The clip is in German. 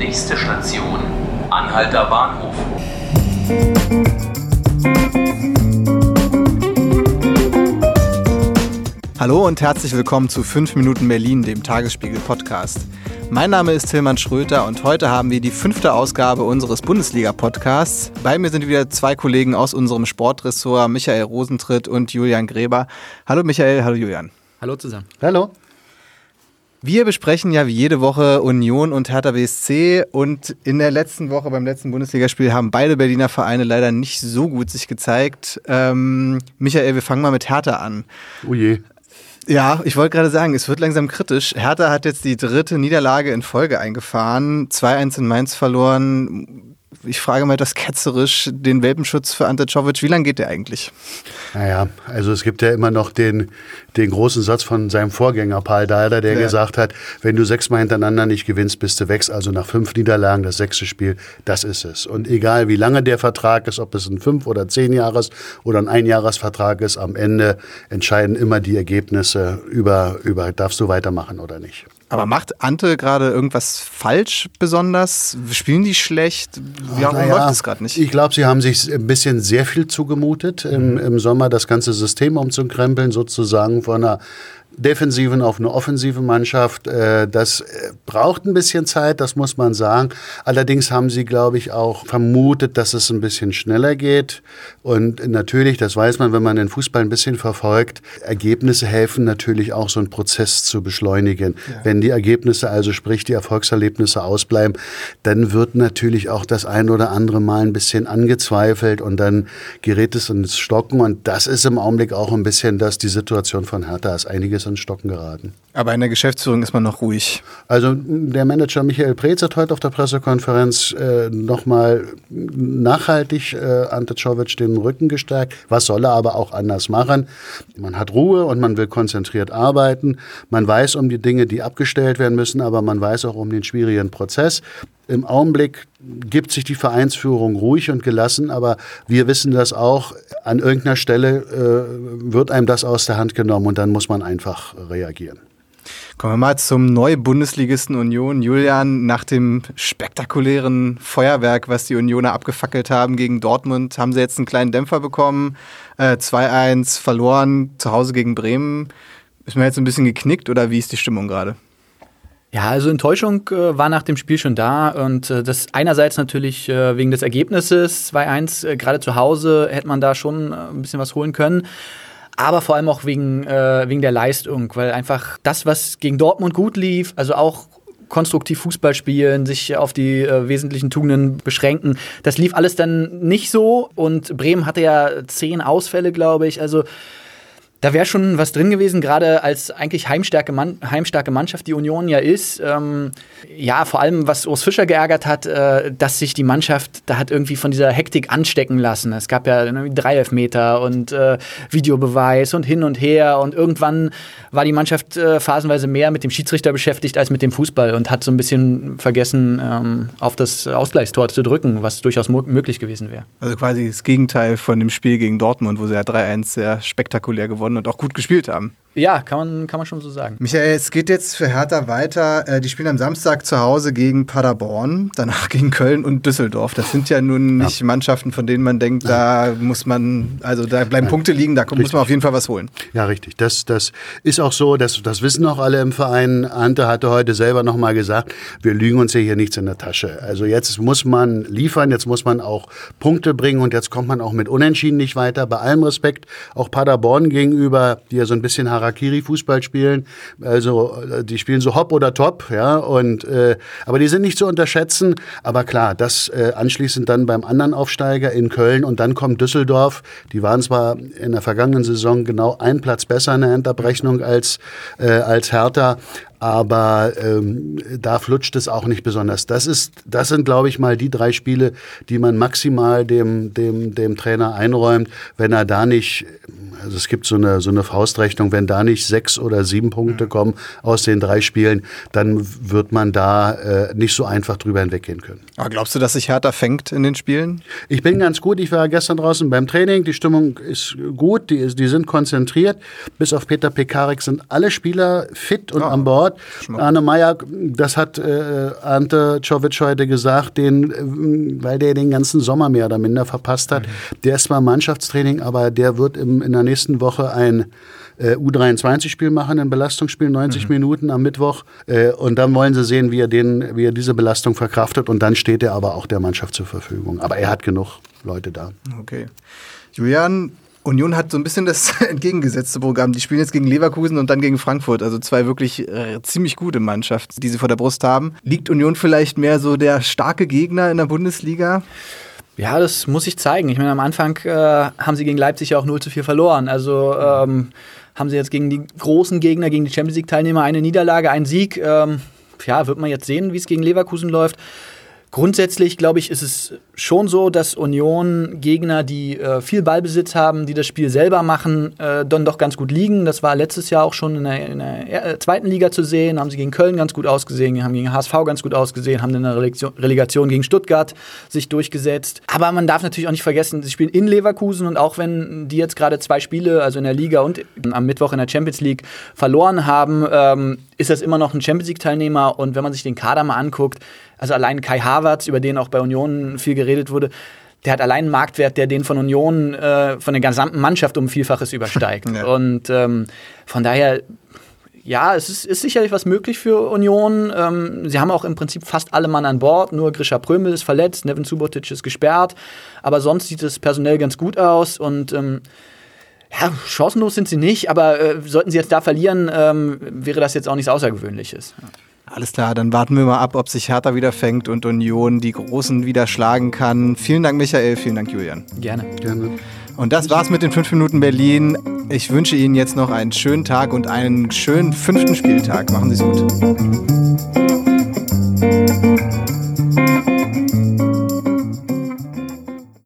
Nächste Station, Anhalter Bahnhof. Hallo und herzlich willkommen zu 5 Minuten Berlin, dem Tagesspiegel-Podcast. Mein Name ist Tilman Schröter und heute haben wir die fünfte Ausgabe unseres Bundesliga-Podcasts. Bei mir sind wieder zwei Kollegen aus unserem Sportressort, Michael Rosentritt und Julian Gräber. Hallo Michael, hallo Julian. Hallo zusammen. Hallo. Wir besprechen ja wie jede Woche Union und Hertha BSC und in der letzten Woche beim letzten Bundesligaspiel haben beide Berliner Vereine leider nicht so gut sich gezeigt. Ähm, Michael, wir fangen mal mit Hertha an. Oh je. Ja, ich wollte gerade sagen, es wird langsam kritisch. Hertha hat jetzt die dritte Niederlage in Folge eingefahren, 2-1 in Mainz verloren ich frage mal das ketzerisch, den Welpenschutz für Ante Czovic, wie lange geht der eigentlich? Naja, also es gibt ja immer noch den, den großen Satz von seinem Vorgänger Paul Dardai, der ja. gesagt hat, wenn du sechsmal hintereinander nicht gewinnst, bist du weg. Also nach fünf Niederlagen, das sechste Spiel, das ist es. Und egal wie lange der Vertrag ist, ob es ein fünf- oder zehn Jahres oder ein Einjahresvertrag ist, am Ende entscheiden immer die Ergebnisse über, über darfst du weitermachen oder nicht. Aber macht Ante gerade irgendwas falsch besonders? Spielen die schlecht? Wie Ach, naja, läuft es gerade nicht? Ich glaube, sie haben sich ein bisschen sehr viel zugemutet, mhm. im, im Sommer das ganze System umzukrempeln, sozusagen von einer defensiven auf eine offensive Mannschaft. Äh, das äh, braucht ein bisschen Zeit, das muss man sagen. Allerdings haben sie, glaube ich, auch vermutet, dass es ein bisschen schneller geht. Und natürlich, das weiß man, wenn man den Fußball ein bisschen verfolgt, Ergebnisse helfen natürlich auch, so einen Prozess zu beschleunigen. Ja. Wenn die Ergebnisse, also sprich die Erfolgserlebnisse ausbleiben, dann wird natürlich auch das ein oder andere Mal ein bisschen angezweifelt und dann gerät es ins Stocken. Und das ist im Augenblick auch ein bisschen das, die Situation von Hertha ist einiges ist ins Stocken geraten. Aber in der Geschäftsführung ist man noch ruhig. Also der Manager Michael Preetz hat heute auf der Pressekonferenz äh, nochmal nachhaltig äh, Ante Czovic den Rücken gestärkt. Was soll er aber auch anders machen? Man hat Ruhe und man will konzentriert arbeiten. Man weiß um die Dinge, die abgestellt werden müssen, aber man weiß auch um den schwierigen Prozess. Im Augenblick gibt sich die Vereinsführung ruhig und gelassen, aber wir wissen das auch. An irgendeiner Stelle äh, wird einem das aus der Hand genommen und dann muss man einfach reagieren. Kommen wir mal zum Neu-Bundesligisten Union. Julian, nach dem spektakulären Feuerwerk, was die Unioner abgefackelt haben gegen Dortmund, haben sie jetzt einen kleinen Dämpfer bekommen. Äh, 2-1 verloren, zu Hause gegen Bremen. Ist man jetzt ein bisschen geknickt oder wie ist die Stimmung gerade? Ja, also Enttäuschung äh, war nach dem Spiel schon da und äh, das einerseits natürlich äh, wegen des Ergebnisses 2-1, äh, gerade zu Hause hätte man da schon äh, ein bisschen was holen können. Aber vor allem auch wegen, äh, wegen der Leistung, weil einfach das, was gegen Dortmund gut lief, also auch konstruktiv Fußball spielen, sich auf die äh, wesentlichen Tugenden beschränken. Das lief alles dann nicht so und Bremen hatte ja zehn Ausfälle, glaube ich. Also da wäre schon was drin gewesen, gerade als eigentlich heimstarke, Mann, heimstarke Mannschaft die Union ja ist. Ähm, ja, vor allem, was Urs Fischer geärgert hat, äh, dass sich die Mannschaft da hat irgendwie von dieser Hektik anstecken lassen. Es gab ja drei Elfmeter und äh, Videobeweis und hin und her. Und irgendwann war die Mannschaft äh, phasenweise mehr mit dem Schiedsrichter beschäftigt als mit dem Fußball und hat so ein bisschen vergessen, ähm, auf das Ausgleichstor zu drücken, was durchaus möglich gewesen wäre. Also quasi das Gegenteil von dem Spiel gegen Dortmund, wo sie ja 3-1 sehr spektakulär gewonnen gewonnen und auch gut gespielt haben. Ja, kann man, kann man schon so sagen. Michael, es geht jetzt für Hertha weiter. Äh, die spielen am Samstag zu Hause gegen Paderborn, danach gegen Köln und Düsseldorf. Das sind ja nun nicht ja. Mannschaften, von denen man denkt, da muss man, also da bleiben Nein. Punkte liegen, da richtig. muss man auf jeden Fall was holen. Ja, richtig. Das, das ist auch so, das, das wissen auch alle im Verein. Ante hatte heute selber nochmal gesagt, wir lügen uns ja hier nichts in der Tasche. Also jetzt muss man liefern, jetzt muss man auch Punkte bringen und jetzt kommt man auch mit Unentschieden nicht weiter. Bei allem Respekt auch Paderborn gegenüber, die ja so ein bisschen Harakiri-Fußball spielen. Also äh, die spielen so Hopp oder Top, ja. Und äh, aber die sind nicht zu unterschätzen. Aber klar, das äh, anschließend dann beim anderen Aufsteiger in Köln und dann kommt Düsseldorf. Die waren zwar in der vergangenen Saison genau einen Platz besser in der Endabrechnung als äh, als Hertha, aber ähm, da flutscht es auch nicht besonders. Das ist, das sind, glaube ich, mal die drei Spiele, die man maximal dem, dem, dem Trainer einräumt, wenn er da nicht Also es gibt so eine, so eine Faustrechnung, wenn da nicht sechs oder sieben Punkte kommen aus den drei Spielen, dann wird man da äh, nicht so einfach drüber hinweggehen können. Aber glaubst du, dass sich Hertha fängt in den Spielen? Ich bin ganz gut. Ich war gestern draußen beim Training. Die Stimmung ist gut. Die, die sind konzentriert. Bis auf Peter Pekarik sind alle Spieler fit und Ja. an Bord. Schmuck. Arne Meyer, das hat äh, Ante Czovic heute gesagt, den, äh, weil der den ganzen Sommer mehr oder minder verpasst hat. Der ist zwar Mannschaftstraining, aber der wird im, in der nächsten Woche ein äh, U23-Spiel machen, ein Belastungsspiel, 90 Minuten am Mittwoch. Äh, und dann wollen sie sehen, wie er, den, wie er diese Belastung verkraftet. Und dann steht er aber auch der Mannschaft zur Verfügung. Aber er hat genug Leute da. Okay. Julian, Union hat so ein bisschen das entgegengesetzte Programm. Die spielen jetzt gegen Leverkusen und dann gegen Frankfurt. Also zwei wirklich äh, ziemlich gute Mannschaften, die sie vor der Brust haben. Liegt Union vielleicht mehr so der starke Gegner in der Bundesliga? Ja, das muss ich zeigen. Ich meine, am Anfang äh, haben sie gegen Leipzig ja auch 0 zu 4 verloren. Also ähm, haben sie jetzt gegen die großen Gegner, gegen die Champions League-Teilnehmer eine Niederlage, einen Sieg. Ähm, ja, wird man jetzt sehen, wie es gegen Leverkusen läuft. Grundsätzlich, glaube ich, ist es schon so, dass Union Gegner, die äh, viel Ballbesitz haben, die das Spiel selber machen, äh, dann doch ganz gut liegen. Das war letztes Jahr auch schon in der, in der äh, zweiten Liga zu sehen. Haben sie gegen Köln ganz gut ausgesehen, haben gegen HSV ganz gut ausgesehen, haben in der Relegation, gegen Stuttgart sich durchgesetzt. Aber man darf natürlich auch nicht vergessen, sie spielen in Leverkusen und auch wenn die jetzt gerade zwei Spiele, also in der Liga und am Mittwoch in der Champions League, verloren haben, ähm, ist das immer noch ein Champions League-Teilnehmer. Und wenn man sich den Kader mal anguckt, also allein Kai Havertz, über den auch bei Union viel geredet wurde, der hat allein einen Marktwert, der den von Union, äh, von der gesamten Mannschaft um Vielfaches übersteigt. Ja. Und ähm, von daher, ja, es ist, ist sicherlich was möglich für Union. Ähm, sie haben auch im Prinzip fast alle Mann an Bord. Nur Grisha Prömel ist verletzt, Nevin Subotic ist gesperrt. Aber sonst sieht es personell ganz gut aus. Und ähm, ja, chancenlos sind sie nicht. Aber äh, sollten sie jetzt da verlieren, ähm, wäre das jetzt auch nichts Außergewöhnliches. Alles klar, dann warten wir mal ab, ob sich Hertha wieder fängt und Union die Großen wieder schlagen kann. Vielen Dank, Michael. Vielen Dank, Julian. Gerne. Gerne. Und das war's mit den 5 Minuten Berlin. Ich wünsche Ihnen jetzt noch einen schönen Tag und einen schönen fünften Spieltag. Machen Sie es gut.